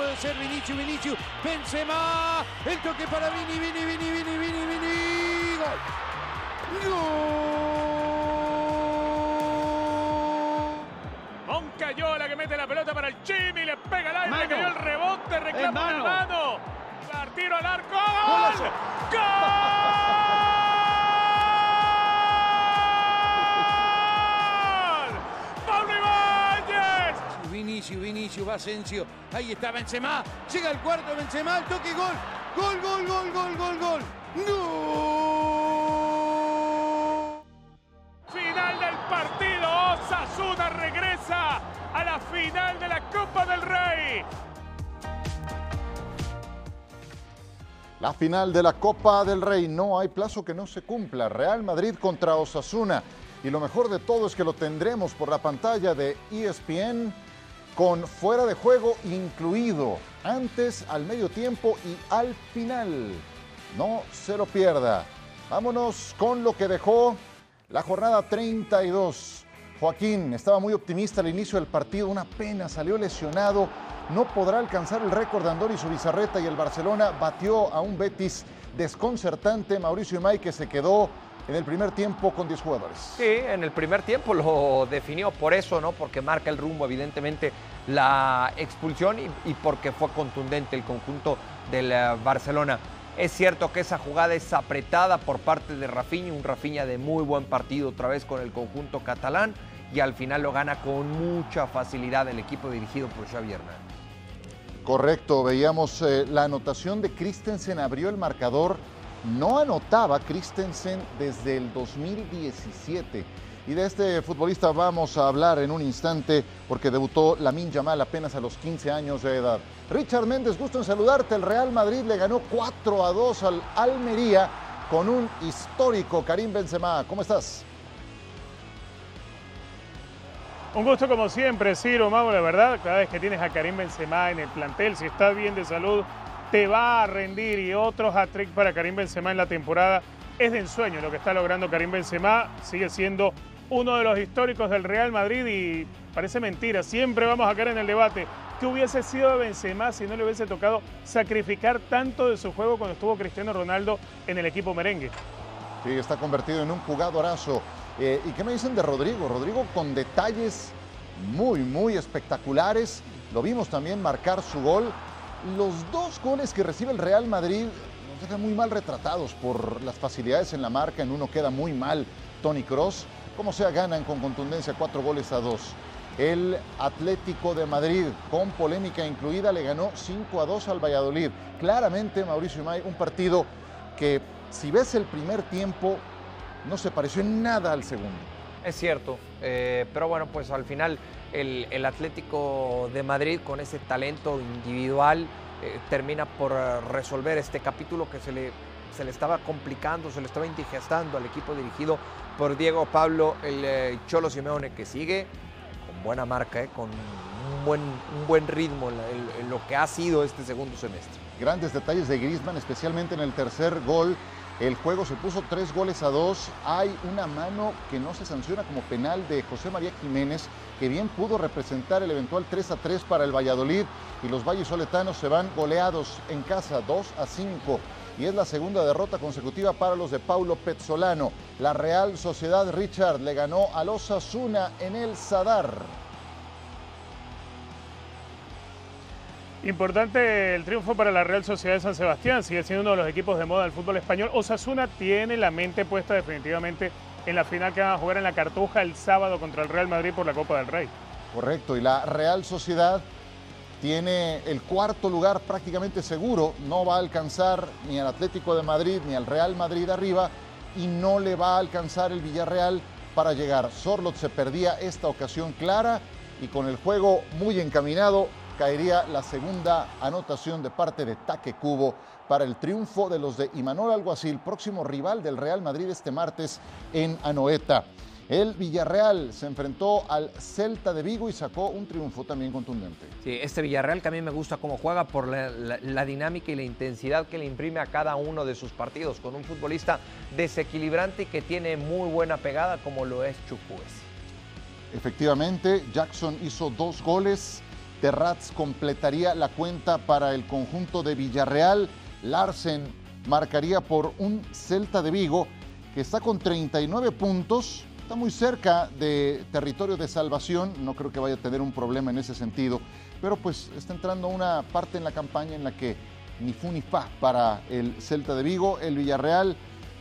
puede ser Vinicius, Vinicius, Benzema, el toque para Vini, Vini, Vini, Vini, Vini, Vini, gol. Gol. Moncayola que mete la pelota para el Chimi, le pega al aire, Mano. cayó el rebote, reclama mano. mano. La tiro al arco, ¡gol! ¡Gol! Vinicius, Vinicius, va Asensio, ahí está Benzema, llega el cuarto Benzema, el toque, gol, gol, gol, gol, gol, gol, gol. ¡Gol! Final del partido, Osasuna regresa a la final de la Copa del Rey. La final de la Copa del Rey, no hay plazo que no se cumpla. Real Madrid contra Osasuna. Y lo mejor de todo es que lo tendremos por la pantalla de ESPN con fuera de juego incluido, antes, al medio tiempo y al final. No se lo pierda. Vámonos con lo que dejó la jornada 32. Joaquín estaba muy optimista al inicio del partido, una pena, salió lesionado, no podrá alcanzar el récord de Andoni Subizarreta y el Barcelona batió a un Betis desconcertante, Mauricio Imay que se quedó en el primer tiempo con 10 jugadores. Sí, en el primer tiempo lo definió por eso, ¿no? Porque marca el rumbo, evidentemente, la expulsión y, y porque fue contundente el conjunto del eh, Barcelona. Es cierto que esa jugada es apretada por parte de Rafinha, un Rafinha de muy buen partido otra vez con el conjunto catalán y al final lo gana con mucha facilidad el equipo dirigido por Xavi Hernández. Correcto, veíamos eh, la anotación de Christensen, abrió el marcador. No anotaba Christensen desde el 2017. Y de este futbolista vamos a hablar en un instante porque debutó Lamin Yamal apenas a los 15 años de edad. Richard Méndez, gusto en saludarte. El Real Madrid le ganó 4 a 2 al Almería con un histórico Karim Benzema. ¿Cómo estás? Un gusto como siempre, Ciro, Mago, la verdad, cada vez que tienes a Karim Benzema en el plantel, si está bien de salud, te va a rendir y otro hat-trick para Karim Benzema en la temporada. Es de ensueño lo que está logrando Karim Benzema, sigue siendo uno de los históricos del Real Madrid y parece mentira, siempre vamos a caer en el debate. ¿Qué hubiese sido de Benzema si no le hubiese tocado sacrificar tanto de su juego cuando estuvo Cristiano Ronaldo en el equipo merengue? Sí, está convertido en un jugadorazo. Eh, ¿Y qué me dicen de Rodrigo? Rodrigo con detalles muy, muy espectaculares. Lo vimos también marcar su gol. Los dos goles que recibe el Real Madrid nos dejan muy mal retratados por las facilidades en la marca. En uno queda muy mal Tony Cross. Como sea, ganan con contundencia cuatro goles a dos. El Atlético de Madrid, con polémica incluida, le ganó 5 a 2 al Valladolid. Claramente, Mauricio Imay, un partido que si ves el primer tiempo, no se pareció en nada al segundo. Es cierto, eh, pero bueno, pues al final el, Atlético de Madrid con ese talento individual eh, termina por resolver este capítulo que se le, se le estaba complicando, se le estaba indigestando al equipo dirigido por Diego Pablo, el eh, Cholo Simeone, que sigue con buena marca, eh, con un buen, un buen ritmo en, lo que ha sido este segundo semestre. Grandes detalles de Griezmann, especialmente en el tercer gol. El juego se puso tres goles a dos. Hay una mano que no se sanciona como penal de José María Jiménez, que bien pudo representar el eventual 3 a 3 para el Valladolid. Y los vallisoletanos se van goleados en casa 2 a 5. Y es la segunda derrota consecutiva para los de Paulo Pezzolano. La Real Sociedad Richard le ganó a los Asuna en el Sadar. Importante el triunfo para la Real Sociedad de San Sebastián, sigue siendo uno de los equipos de moda del fútbol español. Osasuna tiene la mente puesta definitivamente en la final que van a jugar en la Cartuja el sábado contra el Real Madrid por la Copa del Rey. Correcto, y la Real Sociedad tiene el cuarto lugar prácticamente seguro, no va a alcanzar ni al Atlético de Madrid ni al Real Madrid arriba y no le va a alcanzar el Villarreal para llegar. Sorlot se perdía esta ocasión clara y con el juego muy encaminado caería la segunda anotación de parte de Taque Cubo para el triunfo de los de Imanol Alguacil, próximo rival del Real Madrid este martes en Anoeta. El Villarreal se enfrentó al Celta de Vigo y sacó un triunfo también contundente. Sí, este Villarreal que a mí me gusta cómo juega por la, la- la dinámica y la intensidad que le imprime a cada uno de sus partidos, con un futbolista desequilibrante y que tiene muy buena pegada como lo es Chukwueze. Efectivamente, Jackson hizo dos goles Terrats completaría la cuenta para el conjunto de Villarreal. Larsen marcaría por un Celta de Vigo que está con 39 puntos, está muy cerca de territorio de salvación, no creo que vaya a tener un problema en ese sentido, pero pues está entrando una parte en la campaña en la que ni fu ni fa para el Celta de Vigo, el Villarreal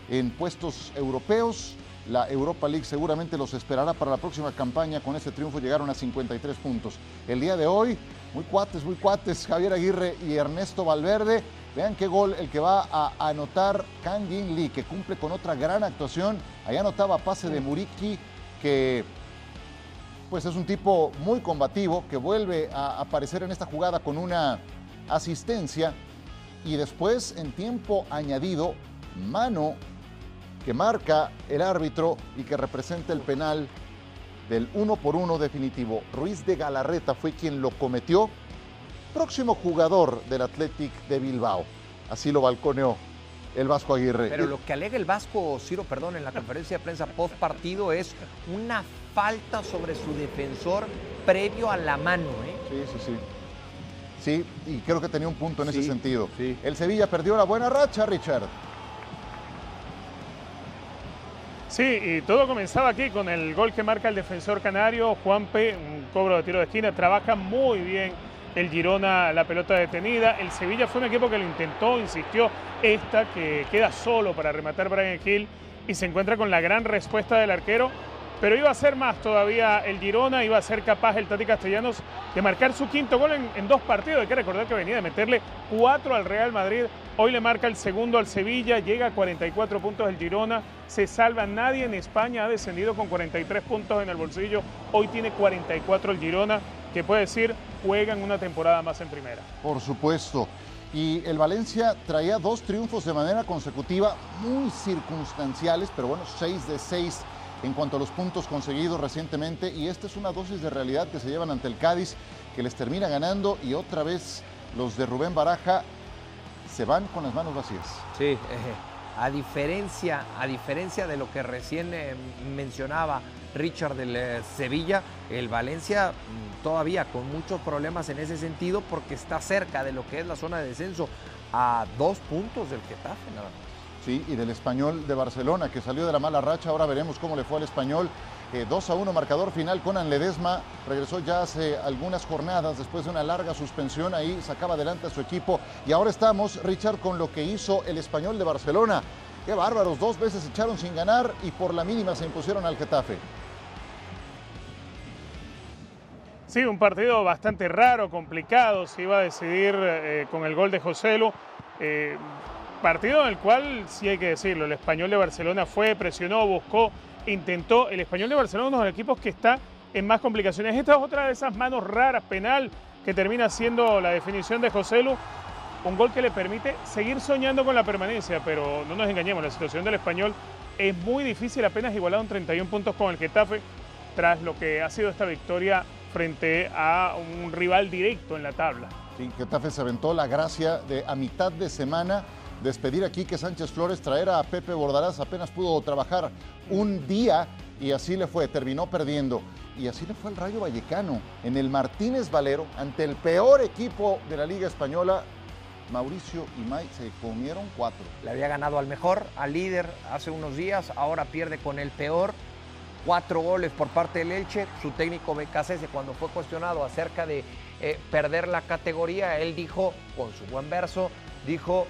en puestos europeos, la Europa League seguramente los esperará para la próxima campaña. Con ese triunfo llegaron a 53 puntos. El día de hoy, muy cuates, muy cuates, Javier Aguirre y Ernesto Valverde. Vean qué gol el que va a anotar Kang Jin Lee, que cumple con otra gran actuación. Allá anotaba pase de Muriki, que pues es un tipo muy combativo, que vuelve a aparecer en esta jugada con una asistencia. Y después, en tiempo añadido, mano que marca el árbitro y que representa el penal del uno por uno definitivo. Ruiz de Galarreta fue quien lo cometió. Próximo jugador del Athletic de Bilbao. Así lo balconeó el Vasco Aguirre. Pero lo que alega el Vasco, Ciro, perdón, en la conferencia de prensa post partido es una falta sobre su defensor previo a la mano. ¿eh? Sí, sí, sí. Sí, y creo que tenía un punto en ese sentido. sí. El Sevilla perdió la buena racha, Richard. Sí, y todo comenzaba aquí con el gol que marca el defensor canario, Juanpe, un cobro de tiro de esquina, trabaja muy bien el Girona, la pelota detenida, el Sevilla fue un equipo que lo intentó, insistió, esta que queda solo para rematar Brian Hill y se encuentra con la gran respuesta del arquero, pero iba a ser más todavía el Girona, iba a ser capaz el Tati Castellanos de marcar su quinto gol en, dos partidos, hay que recordar que venía de meterle cuatro al Real Madrid, hoy le marca el segundo al Sevilla, llega a 44 puntos el Girona, se salva, nadie en España ha descendido con 43 puntos en el bolsillo, hoy tiene 44 el Girona, que puede decir juegan una temporada más en primera. Por supuesto. Y el Valencia traía dos triunfos de manera consecutiva, muy circunstanciales, pero bueno, seis de seis en cuanto a los puntos conseguidos recientemente. Y esta es una dosis de realidad que se llevan ante el Cádiz, que les termina ganando. Y otra vez los de Rubén Baraja se van con las manos vacías. Sí, eh, a, diferencia, a diferencia de lo que recién eh, mencionaba Richard del eh, Sevilla, el Valencia mm, todavía con muchos problemas en ese sentido porque está cerca de lo que es la zona de descenso a dos puntos del Getafe nada más. Sí, y del español de Barcelona, que salió de la mala racha. Ahora veremos cómo le fue al español. Eh, 2 a 1, marcador final. Conan Ledesma regresó ya hace algunas jornadas después de una larga suspensión. Ahí sacaba adelante a su equipo. Y ahora estamos, Richard, con lo que hizo el español de Barcelona. Qué bárbaros, dos veces echaron sin ganar y por la mínima se impusieron al Getafe. Sí, un partido bastante raro, complicado, se iba a decidir eh, con el gol de Joselu. Eh, partido en el cual, sí hay que decirlo, el español de Barcelona fue, presionó, buscó, intentó. El español de Barcelona es uno de los equipos que está en más complicaciones. Esta es otra de esas manos raras, penal, que termina siendo la definición de Joselu. Un gol que le permite seguir soñando con la permanencia, pero no nos engañemos, la situación del español es muy difícil, apenas igualado en 31 puntos con el Getafe, tras lo que ha sido esta victoria frente a un rival directo en la tabla. Sí, Getafe se aventó la gracia de a mitad de semana despedir a Quique Sánchez Flores, traer a Pepe Bordarás, apenas pudo trabajar un día y así le fue, terminó perdiendo. Y así le fue al Rayo Vallecano en el Martínez Valero, ante el peor equipo de la Liga Española. Mauricio y Mike se comieron cuatro. Le había ganado al mejor, al líder hace unos días, ahora pierde con el peor. Cuatro goles por parte del Elche. Su técnico Becasese, cuando fue cuestionado acerca de eh, perder la categoría, él dijo, con su buen verso, dijo,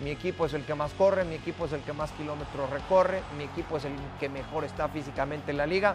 mi equipo es el que más corre, mi equipo es el que más kilómetros recorre, mi equipo es el que mejor está físicamente en la liga.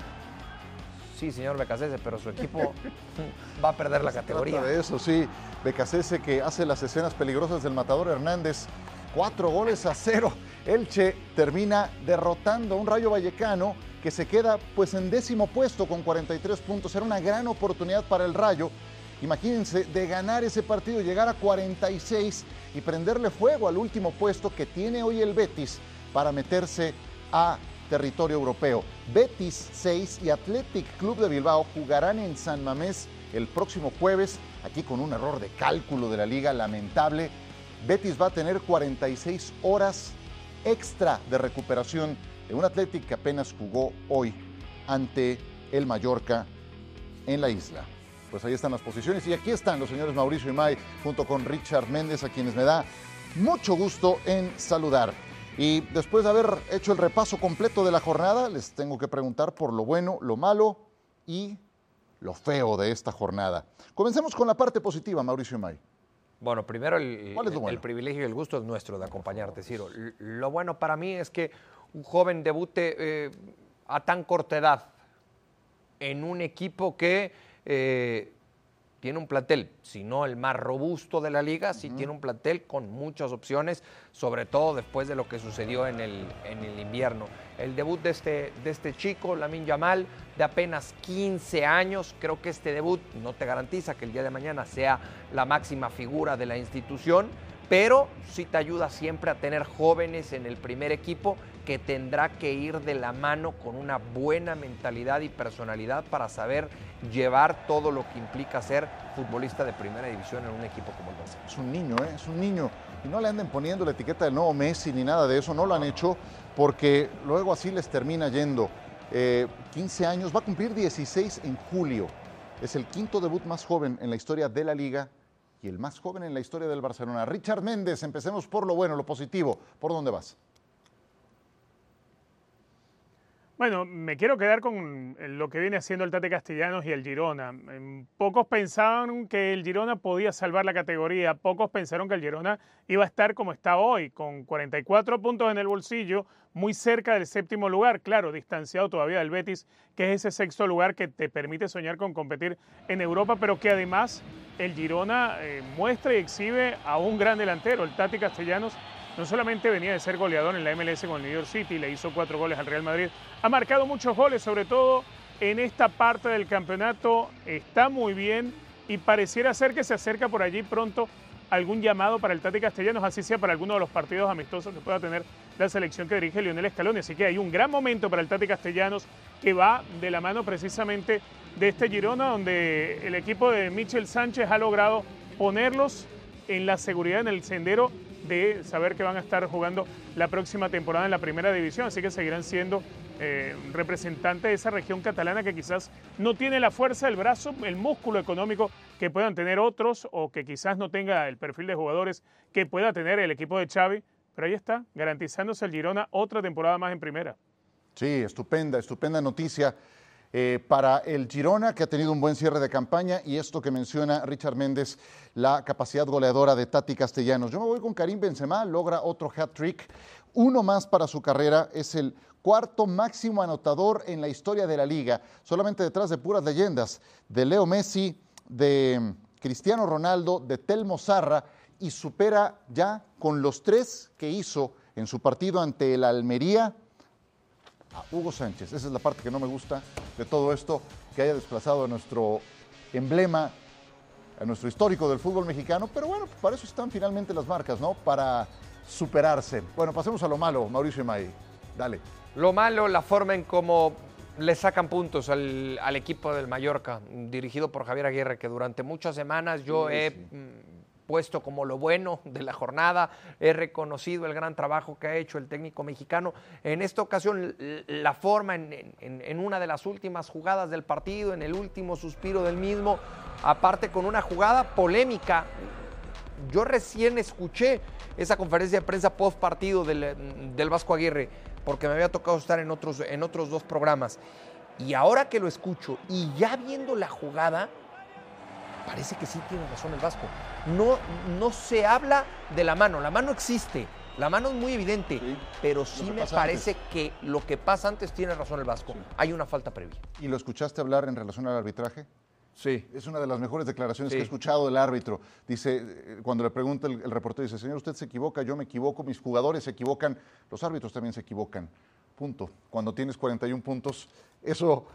Sí, señor Becasese, pero su equipo va a perder la categoría. trata de eso, sí. Becasese que hace las escenas peligrosas del matador Hernández. Cuatro goles a cero. Elche termina derrotando a un Rayo Vallecano que se queda pues en décimo puesto con 43 puntos. Era una gran oportunidad para el Rayo. Imagínense de ganar ese partido, llegar a 46 y prenderle fuego al último puesto que tiene hoy el Betis para meterse a territorio europeo. Betis 6 y Athletic Club de Bilbao jugarán en San Mamés el próximo jueves, aquí con un error de cálculo de la liga lamentable. Betis va a tener 46 horas extra de recuperación de un Athletic que apenas jugó hoy ante el Mallorca en la isla. Pues ahí están las posiciones. Y aquí están los señores Mauricio y May junto con Richard Méndez, a quienes me da mucho gusto en saludar. Y después de haber hecho el repaso completo de la jornada, les tengo que preguntar por lo bueno, lo malo y lo feo de esta jornada. Comencemos con la parte positiva, Mauricio y May. Bueno, primero el, el, privilegio y el gusto es nuestro de acompañarte, Ciro. Lo bueno para mí es que un joven debute eh, a tan corta edad en un equipo que eh, tiene un plantel, si no el más robusto de la liga, sí tiene un plantel con muchas opciones, sobre todo después de lo que sucedió en el, en el invierno. El debut de este, de este chico, Lamin Yamal, de apenas 15 años, creo que este debut no te garantiza que el día de mañana sea la máxima figura de la institución, pero sí te ayuda siempre a tener jóvenes en el primer equipo que tendrá que ir de la mano con una buena mentalidad y personalidad para saber llevar todo lo que implica ser futbolista de primera división en un equipo como el Barcelona. Es un niño, ¿eh? es un niño. Y no le anden poniendo la etiqueta de nuevo Messi ni nada de eso, no lo han hecho porque luego así les termina yendo. 15 eh, años, va a cumplir 16 en julio. Es el quinto debut más joven en la historia de la liga y el más joven en la historia del Barcelona. Richard Méndez, empecemos por lo bueno, lo positivo. ¿Por dónde vas? Bueno, me quiero quedar con lo que viene haciendo el Tate Castellanos y el Girona. Pocos pensaban que el Girona podía salvar la categoría, pocos pensaron que el Girona iba a estar como está hoy, con 44 puntos en el bolsillo, muy cerca del séptimo lugar, claro, distanciado todavía del Betis, que es ese sexto lugar que te permite soñar con competir en Europa, pero que además el Girona eh, muestra y exhibe a un gran delantero, el Tati Castellanos, no solamente venía de ser goleador en la MLS con el New York City, le hizo cuatro goles al Real Madrid, ha marcado muchos goles, sobre todo en esta parte del campeonato, está muy bien y pareciera ser que se acerca por allí pronto algún llamado para el Tati Castellanos, así sea para alguno de los partidos amistosos que pueda tener la selección que dirige Lionel Scaloni. Así que hay un gran momento para el Tati Castellanos que va de la mano precisamente de este Girona, donde el equipo de Michel Sánchez ha logrado ponerlos en la seguridad en el sendero de saber que van a estar jugando la próxima temporada en la primera división, así que seguirán siendo eh, representantes de esa región catalana que quizás no tiene la fuerza del brazo, el músculo económico que puedan tener otros o que quizás no tenga el perfil de jugadores que pueda tener el equipo de Xavi, pero ahí está, garantizándose el Girona otra temporada más en primera. Sí, estupenda, estupenda noticia. Eh, para el Girona, que ha tenido un buen cierre de campaña, y esto que menciona Richard Méndez, la capacidad goleadora de Tati Castellanos. Yo me voy con Karim Benzema, logra otro hat-trick, uno más para su carrera, es el cuarto máximo anotador en la historia de la liga, solamente detrás de puras leyendas, de Leo Messi, de Cristiano Ronaldo, de Telmo Zarra, y supera ya con los tres que hizo en su partido ante el Almería a Hugo Sánchez. Esa es la parte que no me gusta de todo esto, que haya desplazado a nuestro emblema, a nuestro histórico del fútbol mexicano, pero bueno, para eso están finalmente las marcas, ¿no? Para superarse. Bueno, pasemos a lo malo, Mauricio May. Dale. Lo malo, la forma en cómo le sacan puntos al, equipo del Mallorca, dirigido por Javier Aguirre, que durante muchas semanas yo he puesto como lo bueno de la jornada, he reconocido el gran trabajo que ha hecho el técnico mexicano. En esta ocasión, la forma en, una de las últimas jugadas del partido, en el último suspiro del mismo, aparte con una jugada polémica. Yo recién escuché esa conferencia de prensa post partido del, del Vasco Aguirre, porque me había tocado estar en otros, en otros dos programas. Y ahora que lo escucho y ya viendo la jugada, parece que sí tiene razón el Vasco. No, no se habla de la mano, la mano existe, la mano es muy evidente, pero sí me parece que lo que pasa antes tiene razón el Vasco. Hay una falta previa. ¿Y lo escuchaste hablar en relación al arbitraje? Sí. Es una de las mejores declaraciones que he escuchado del árbitro. Dice, eh, cuando le pregunta el, el, reportero, dice, señor, usted se equivoca, yo me equivoco, mis jugadores se equivocan, los árbitros también se equivocan. Punto. Cuando tienes 41 puntos, eso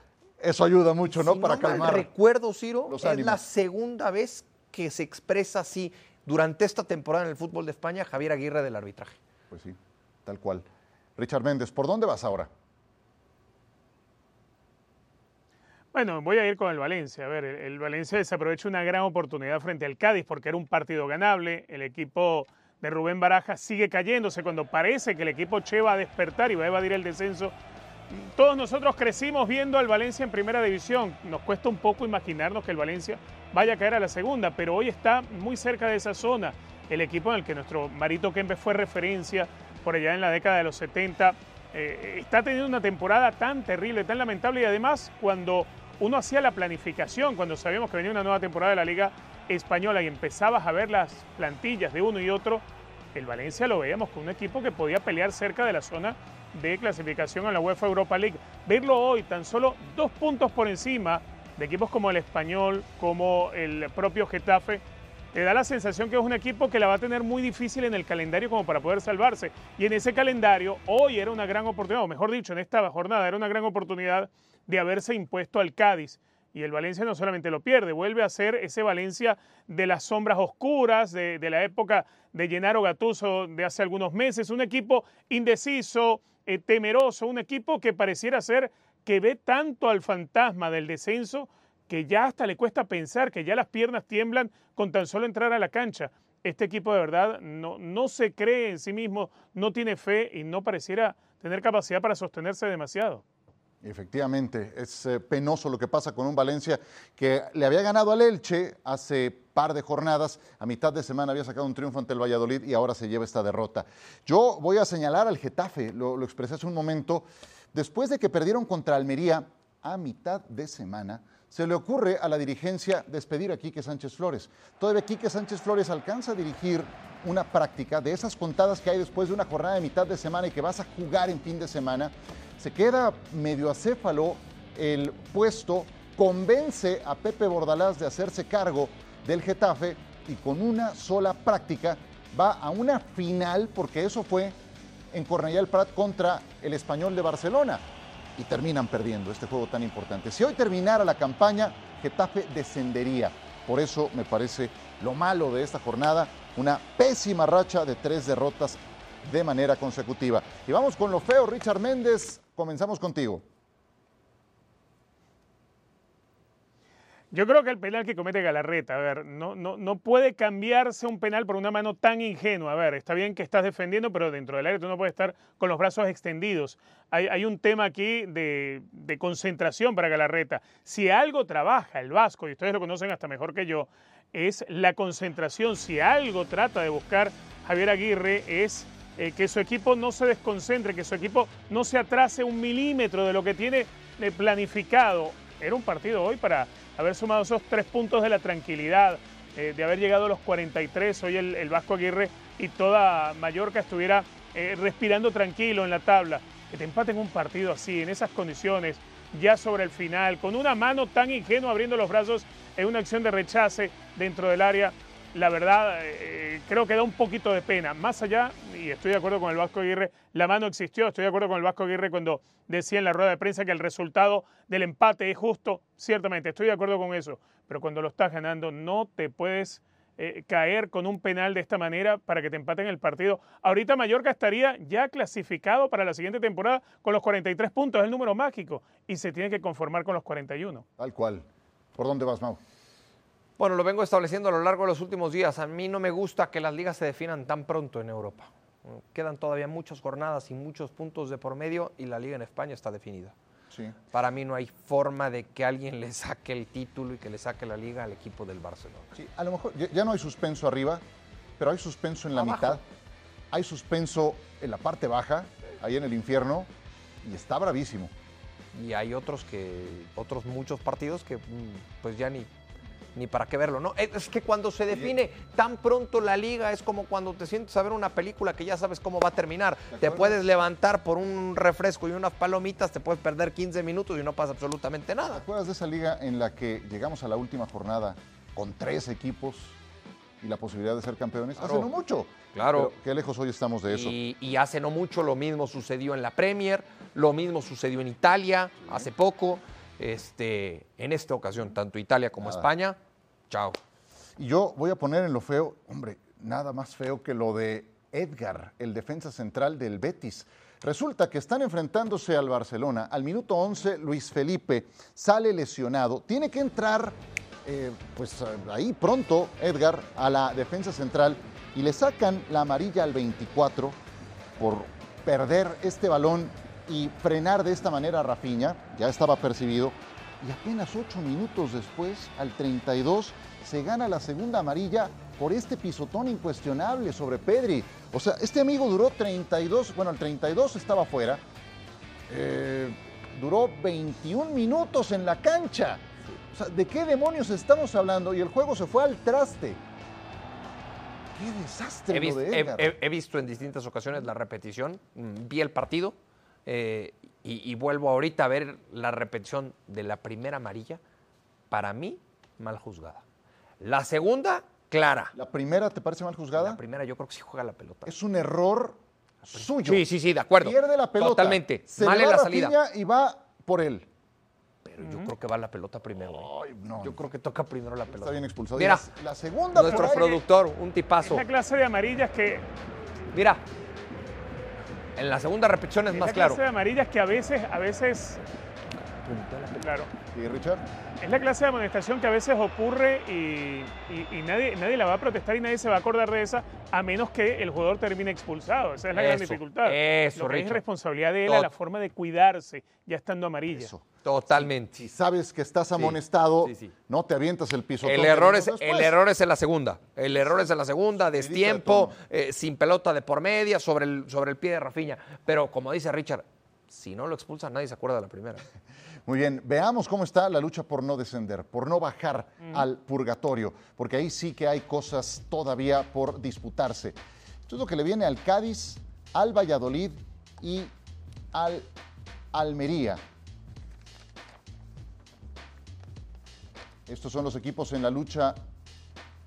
eso ayuda mucho, ¿no? Para calmar. recuerdo, Ciro, es la segunda vez que se expresa así durante esta temporada en el fútbol de España Javier Aguirre del arbitraje. Pues sí, tal cual. Richard Méndez, ¿por dónde vas ahora? Bueno, voy a ir con el Valencia. A ver, el Valencia desaprovecha una gran oportunidad frente al Cádiz porque era un partido ganable. El equipo de Rubén Baraja sigue cayéndose cuando parece que el equipo Che va a despertar y va a evadir el descenso todos nosotros crecimos viendo al Valencia en primera división. Nos cuesta un poco imaginarnos que el Valencia vaya a caer a la segunda, pero hoy está muy cerca de esa zona. El equipo en el que nuestro Marito Kempe fue referencia por allá en la década de los 70, eh, está teniendo una temporada tan terrible, tan lamentable y además cuando uno hacía la planificación, cuando sabíamos que venía una nueva temporada de la Liga Española y empezabas a ver las plantillas de uno y otro, el Valencia lo veíamos con un equipo que podía pelear cerca de la zona de clasificación en la UEFA Europa League. Verlo hoy tan solo dos puntos por encima de equipos como el Español, como el propio Getafe, te da la sensación que es un equipo que la va a tener muy difícil en el calendario como para poder salvarse. Y en ese calendario hoy era una gran oportunidad, o mejor dicho, en esta jornada era una gran oportunidad de haberse impuesto al Cádiz. Y el Valencia no solamente lo pierde, vuelve a ser ese Valencia de las sombras oscuras, de, la época de Gennaro Gattuso de hace algunos meses, un equipo indeciso, eh, temeroso, un equipo que pareciera ser que ve tanto al fantasma del descenso que ya hasta le cuesta pensar, que ya las piernas tiemblan con tan solo entrar a la cancha. Este equipo de verdad no, no se cree en sí mismo, no tiene fe y no pareciera tener capacidad para sostenerse demasiado. Efectivamente, es eh, penoso lo que pasa con un Valencia que le había ganado al Elche hace par de jornadas, a mitad de semana había sacado un triunfo ante el Valladolid y ahora se lleva esta derrota. Yo voy a señalar al Getafe, lo, lo expresé hace un momento, después de que perdieron contra Almería a mitad de semana, se le ocurre a la dirigencia despedir a Quique Sánchez Flores. Todavía Quique Sánchez Flores alcanza a dirigir una práctica de esas contadas que hay después de una jornada de mitad de semana y que vas a jugar en fin de semana. Se queda medio acéfalo el puesto, convence a Pepe Bordalás de hacerse cargo del Getafe y con una sola práctica va a una final, porque eso fue en Cornellà del Prat contra el Español de Barcelona y terminan perdiendo este juego tan importante. Si hoy terminara la campaña, Getafe descendería. Por eso me parece lo malo de esta jornada, una pésima racha de tres derrotas de manera consecutiva. Y vamos con lo feo, Richard Méndez, comenzamos contigo. Yo creo que el penal que comete Galarreta, a ver, no, no, no puede cambiarse un penal por una mano tan ingenua. A ver, está bien que estás defendiendo, pero dentro del área tú no puedes estar con los brazos extendidos. Hay, hay un tema aquí de, de, concentración para Galarreta. Si algo trabaja el Vasco, y ustedes lo conocen hasta mejor que yo, es la concentración. Si algo trata de buscar Javier Aguirre es eh, que su equipo no se desconcentre, que su equipo no se atrase un milímetro de lo que tiene planificado. Era un partido hoy para haber sumado esos tres puntos de la tranquilidad, eh, de haber llegado a los 43, hoy el, Vasco Aguirre y toda Mallorca estuviera eh, respirando tranquilo en la tabla. Que te empaten un partido así, en esas condiciones, ya sobre el final, con una mano tan ingenua abriendo los brazos en una acción de rechace dentro del área, la verdad, eh, creo que da un poquito de pena. Más allá, y estoy de acuerdo con el Vasco Aguirre, la mano existió. Estoy de acuerdo con el Vasco Aguirre cuando decía en la rueda de prensa que el resultado del empate es justo. Ciertamente, estoy de acuerdo con eso. Pero cuando lo estás ganando, no te puedes eh, caer con un penal de esta manera para que te empaten el partido. Ahorita Mallorca estaría ya clasificado para la siguiente temporada con los 43 puntos, es el número mágico, y se tiene que conformar con los 41. Tal cual. ¿Por dónde vas, Mau? Bueno, lo vengo estableciendo a lo largo de los últimos días. A mí no me gusta que las ligas se definan tan pronto en Europa. Quedan todavía muchas jornadas y muchos puntos de por medio y la liga en España está definida. Sí. Para mí no hay forma de que alguien le saque el título y que le saque la liga al equipo del Barcelona. Sí, a lo mejor ya no hay suspenso arriba, pero hay suspenso en la mitad. Hay suspenso en la parte baja, ahí en el infierno, y está bravísimo. Y hay otros que, otros muchos partidos que mm, pues ya ni ni para qué verlo, ¿no? Es que cuando se define tan pronto la liga es como cuando te sientes a ver una película que ya sabes cómo va a terminar. Te puedes levantar por un refresco y unas palomitas, te puedes perder 15 minutos y no pasa absolutamente nada. ¿Te acuerdas de esa liga en la que llegamos a la última jornada con tres equipos y la posibilidad de ser campeones? Hace no mucho. Claro. qué lejos hoy estamos de eso. Y, y, hace no mucho lo mismo sucedió en la Premier, lo mismo sucedió en Italia hace poco. Este, en esta ocasión, tanto Italia como España Chao. Y yo voy a poner en lo feo, hombre, nada más feo que lo de Edgar, el defensa central del Betis. Resulta que están enfrentándose al Barcelona. Al minuto 11, Luis Felipe sale lesionado. Tiene que entrar, eh, pues ahí pronto, Edgar, a la defensa central y le sacan la amarilla al 24 por perder este balón y frenar de esta manera a Rafinha, ya estaba percibido, y apenas ocho minutos después, al 32, se gana la segunda amarilla por este pisotón incuestionable sobre Pedri. O sea, este amigo duró 32, bueno, el 32 estaba fuera, eh, duró 21 minutos en la cancha. O sea, ¿de qué demonios estamos hablando? Y el juego se fue al traste. Qué desastre He, lo de he- he visto en distintas ocasiones la repetición, mm, vi el partido eh, y, y vuelvo ahorita a ver la repetición de la primera amarilla. Para mí, mal juzgada. La segunda, clara. ¿La primera te parece mal juzgada? La primera yo creo que sí juega la pelota. Es un error suyo. Sí, sí, sí, de acuerdo. Pierde la pelota. Totalmente. Se Mal le en la salida. Y va por él. Pero yo creo que va la pelota primero. ¿eh? Ay, no. Yo creo que toca primero la pelota. Está bien expulsado. Mira, la, la segunda nuestro por ahí- productor, un Es tipazo. la clase de amarillas que Mira, en la segunda repetición es es más la claro. clase de amarillas que a veces, a veces, claro, Sí, Richard. es la clase de amonestación que a veces ocurre y, y- y nadie, nadie la va a protestar y nadie se va a acordar de esa a menos que el jugador termine expulsado. Esa es la gran dificultad. eso, Lo que es Richard. responsabilidad de él a la forma de cuidarse ya estando amarilla. Eso. Totalmente. Si sabes que estás amonestado, sí, sí. no te avientas el piso. El error, es, el error es en la segunda. El error es en la segunda, de destiempo, eh, sin pelota de por media, sobre el, sobre el pie de Rafiña. Pero como dice Richard, si no lo expulsan, nadie se acuerda de la primera. Muy bien, veamos cómo está la lucha por no descender, por no bajar al purgatorio, porque ahí sí que hay cosas todavía por disputarse. Esto es lo que le viene al Cádiz, al Valladolid y al Almería. Estos son los equipos en la lucha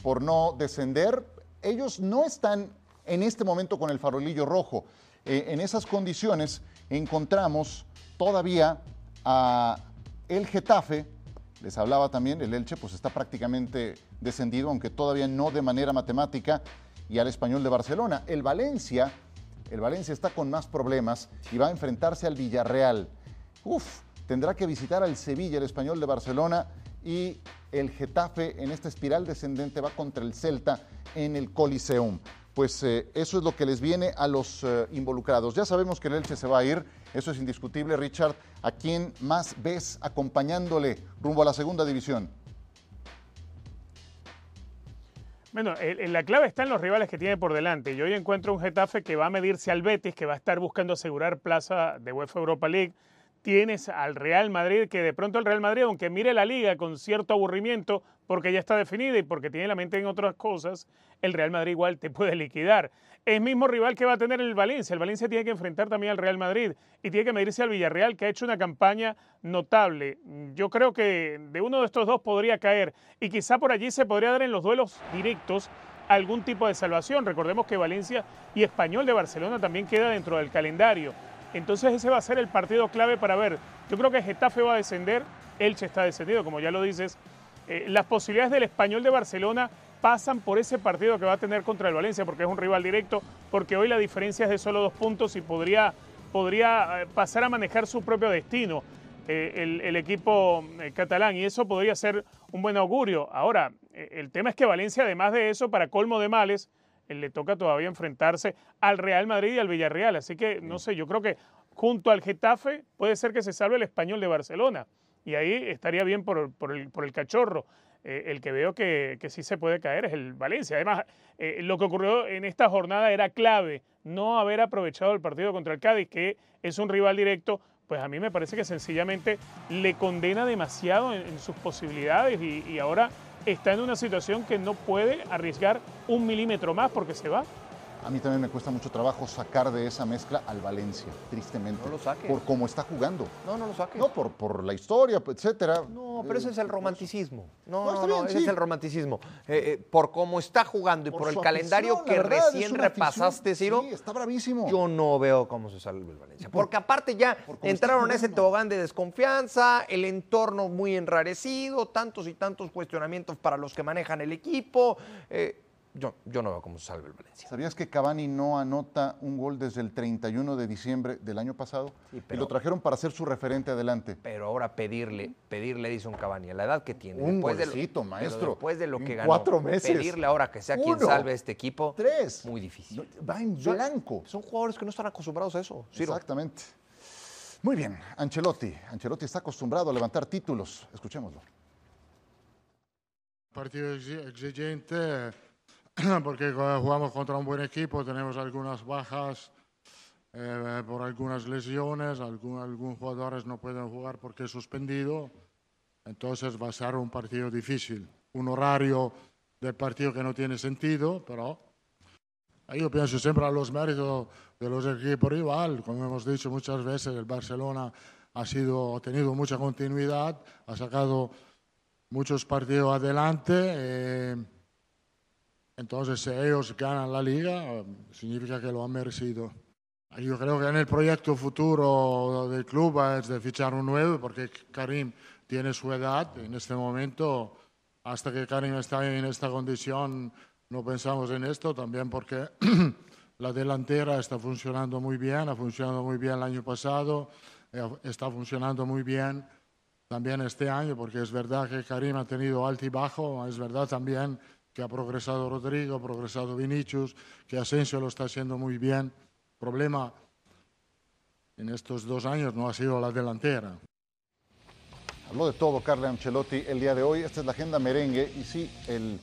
por no descender. Ellos no están en este momento con el farolillo rojo. Eh, en esas condiciones encontramos todavía a el Getafe, les hablaba también, el Elche pues está prácticamente descendido, aunque todavía no de manera matemática, y al español de Barcelona. El Valencia, el Valencia está con más problemas y va a enfrentarse al Villarreal. Uf, tendrá que visitar al Sevilla, el español de Barcelona, y el Getafe en esta espiral descendente va contra el Celta en el Coliseum. Pues eh, eso es lo que les viene a los eh, involucrados. Ya sabemos que el Elche se va a ir, eso es indiscutible, Richard. ¿A quién más ves acompañándole rumbo a la segunda división? Bueno, la clave está en los rivales que tiene por delante. Yo hoy encuentro un Getafe que va a medirse al Betis, que va a estar buscando asegurar plaza de UEFA Europa League. Tienes al Real Madrid, que de pronto el Real Madrid, aunque mire la liga con cierto aburrimiento, porque ya está definida y porque tiene la mente en otras cosas, el Real Madrid igual te puede liquidar. Es mismo rival que va a tener el Valencia. El Valencia tiene que enfrentar también al Real Madrid y tiene que medirse al Villarreal, que ha hecho una campaña notable. Yo creo que de uno de estos dos podría caer y quizá por allí se podría dar en los duelos directos algún tipo de salvación. Recordemos que Valencia y Español de Barcelona también queda dentro del calendario. Entonces ese va a ser el partido clave para ver. Yo creo que Getafe va a descender, Elche está descendido, como ya lo dices. Eh, las posibilidades del Español de Barcelona pasan por ese partido que va a tener contra el Valencia, porque es un rival directo, porque hoy la diferencia es de solo dos puntos y podría, podría eh, pasar a manejar su propio destino eh, el, equipo catalán y eso podría ser un buen augurio. Ahora, el tema es que Valencia, además de eso, para colmo de males, le toca todavía enfrentarse al Real Madrid y al Villarreal. Así que, no sé, yo creo que junto al Getafe puede ser que se salve el español de Barcelona. Y ahí estaría bien por, por el, por el cachorro. Eh, el que veo que, que sí se puede caer es el Valencia. Además, eh, lo que ocurrió en esta jornada era clave, no haber aprovechado el partido contra el Cádiz, que es un rival directo, pues a mí me parece que sencillamente le condena demasiado en, en sus posibilidades y, y ahora está en una situación que no puede arriesgar un milímetro más porque se va. A mí también me cuesta mucho trabajo sacar de esa mezcla al Valencia, tristemente. No lo saques. Por cómo está jugando. No, no lo saques. No, por, por la historia, etcétera. No, pero ese es el romanticismo. No, No, no, bien, ese sí. es el romanticismo. Eh, eh, por cómo está jugando y por, Por el calendario afición, que verdad, recién repasaste, Ciro, Sí, está bravísimo. yo no veo cómo se salve el Valencia. Porque aparte ya por entraron a ese tobogán de desconfianza, el entorno muy enrarecido, tantos y tantos cuestionamientos para los que manejan el equipo. Eh, yo, yo no veo cómo se salve el Valencia. ¿Sabías que Cavani no anota un gol desde el 31 de diciembre del año pasado? Sí, Y pero- lo trajeron para ser su referente adelante. Pero ahora pedirle, pedirle a Edison Cavani, a la edad que tiene, Un después, de lo, maestro, después de lo que ganó, cuatro meses. pedirle ahora que sea quien salve a este equipo, Tres. muy difícil. No, Va en Son- blanco. Son jugadores que no están acostumbrados a eso. Ciro. Exactamente. Muy bien, Ancelotti. Ancelotti está acostumbrado a levantar títulos. Escuchémoslo. Partido exigente porque jugamos contra un buen equipo, tenemos algunas bajas eh, por algunas lesiones, algún, algunos jugadores no pueden jugar porque es suspendido, entonces va a ser un partido difícil, un horario del partido que no tiene sentido, pero yo pienso siempre a los méritos de los equipos rival, como hemos dicho muchas veces, el Barcelona ha, sido, ha tenido mucha continuidad, ha sacado muchos partidos adelante. Eh, entonces, si ellos ganan la liga, significa que lo han merecido. Yo creo que en el proyecto futuro del club es de fichar un nuevo, porque Karim tiene su edad en este momento. Hasta que Karim está en esta condición, no pensamos en esto, también porque la delantera está funcionando muy bien, ha funcionado muy bien el año pasado, eh, está funcionando muy bien también este año, porque es verdad que Karim ha tenido alto y bajo, es verdad también que ha progresado Rodrigo, ha progresado Vinicius, que Asensio lo está haciendo muy bien. Problema en estos dos años no ha sido la delantera. Habló de todo Carlo Ancelotti el día de hoy. Esta es la agenda merengue y sí, el,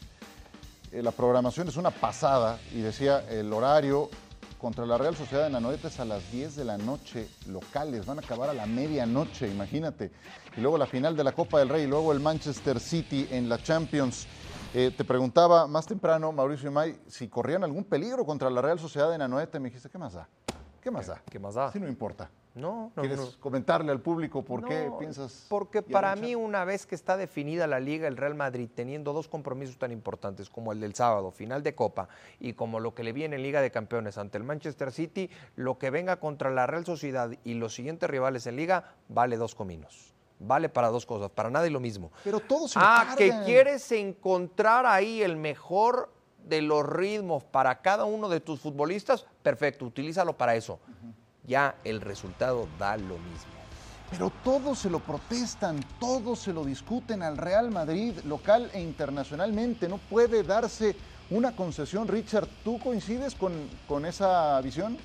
la programación es una pasada y decía el horario contra la Real Sociedad de Nanoetes a las 10 de la noche locales. Van a acabar a la medianoche, imagínate. Y luego la final de la Copa del Rey y luego el Manchester City en la Champions. Eh, te preguntaba más temprano, Mauricio May, si corrían algún peligro contra la Real Sociedad de Nanoete. Me dijiste, ¿qué más da? ¿Qué más da? ¿Qué más da? Sí, no importa. No, no. ¿Quieres comentarle al público por qué piensas? Porque para mí, una vez que está definida la liga, el Real Madrid, teniendo dos compromisos tan importantes como el del sábado, final de Copa, y como lo que le viene en Liga de Campeones ante el Manchester City, lo que venga contra la Real Sociedad y los siguientes rivales en Liga vale dos cominos. Vale para dos cosas, para nada y lo mismo. Pero todos se Ah, que quieres encontrar ahí el mejor de los ritmos para cada uno de tus futbolistas, perfecto, utilízalo para eso ya el resultado da lo mismo. Pero todos se lo protestan, todos se lo discuten al Real Madrid, local e internacionalmente. No puede darse una concesión. Richard, ¿tú coincides con, con esa visión?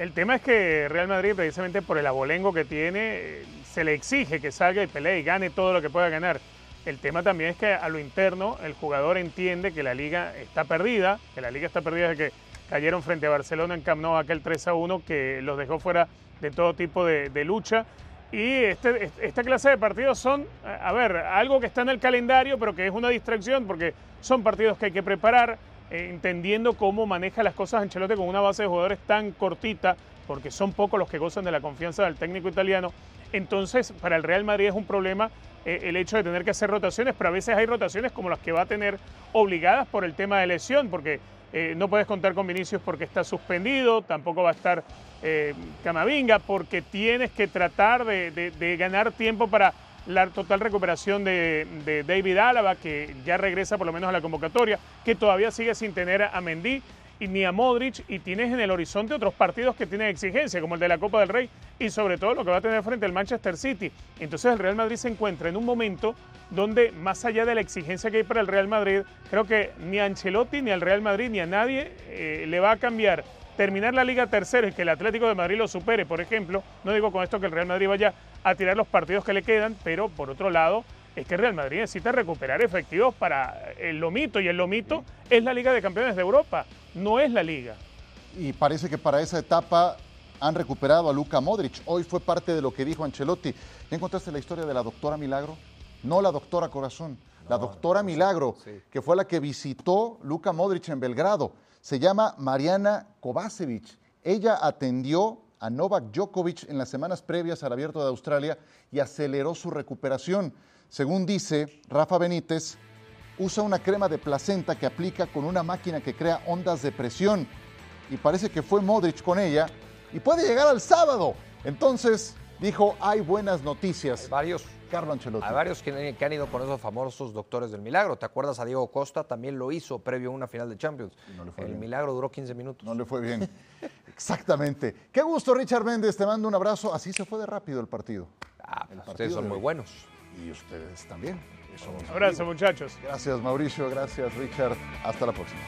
El tema es que Real Madrid, precisamente por el abolengo que tiene, se le exige que salga y pelee y gane todo lo que pueda ganar. El tema también es que a lo interno el jugador entiende que la liga está perdida, que la liga está perdida desde que cayeron frente a Barcelona en Camp Nou aquel 3 a 1 que los dejó fuera de todo tipo de, lucha. Y este, esta clase de partidos son, a ver, algo que está en el calendario, pero que es una distracción porque son partidos que hay que preparar, entendiendo cómo maneja las cosas Ancelotti con una base de jugadores tan cortita, porque son pocos los que gozan de la confianza del técnico italiano. Entonces, para el Real Madrid es un problema eh, el hecho de tener que hacer rotaciones, pero a veces hay rotaciones como las que va a tener obligadas por el tema de lesión, porque eh, no puedes contar con Vinicius porque está suspendido, tampoco va a estar eh, Camavinga porque tienes que tratar de, ganar tiempo para la total recuperación de, David Álava, que ya regresa por lo menos a la convocatoria, que todavía sigue sin tener a Mendy y ni a Modric y tienes en el horizonte otros partidos que tienen exigencia, como el de la Copa del Rey y sobre todo lo que va a tener frente al Manchester City. Entonces el Real Madrid se encuentra en un momento donde más allá de la exigencia que hay para el Real Madrid, creo que ni a Ancelotti, ni al Real Madrid, ni a nadie eh, le va a cambiar terminar la liga tercero y que el Atlético de Madrid lo supere, por ejemplo, no digo con esto que el Real Madrid vaya a tirar los partidos que le quedan, pero por otro lado, es que el Real Madrid necesita recuperar efectivos para el lomito y el lomito es la Liga de Campeones de Europa, no es la liga. Y parece que para esa etapa han recuperado a Luca Modric. Hoy fue parte de lo que dijo Ancelotti. ¿Ya encontraste la historia de la doctora Milagro? No la doctora Corazón, la doctora Milagro, que fue la que visitó Luca Modric en Belgrado. Se llama Mariana Kovacevic. Ella atendió a Novak Djokovic en las semanas previas al Abierto de Australia y aceleró su recuperación. Según dice Rafa Benítez, usa una crema de placenta que aplica con una máquina que crea ondas de presión. Y parece que fue Modric con ella y puede llegar al sábado. Entonces dijo, hay buenas noticias. varios. Carlo Ancelotti. Hay varios que, han ido con esos famosos doctores del milagro. ¿Te acuerdas a Diego Costa? También lo hizo previo a una final de Champions. El milagro duró 15 minutos. No le fue bien. Exactamente. Qué gusto, Richard Méndez. Te mando un abrazo. Así se fue de rápido el partido. Ah, ustedes son muy buenos y ustedes también. Abrazo, muchachos. Gracias, Mauricio. Gracias, Richard. Hasta la próxima.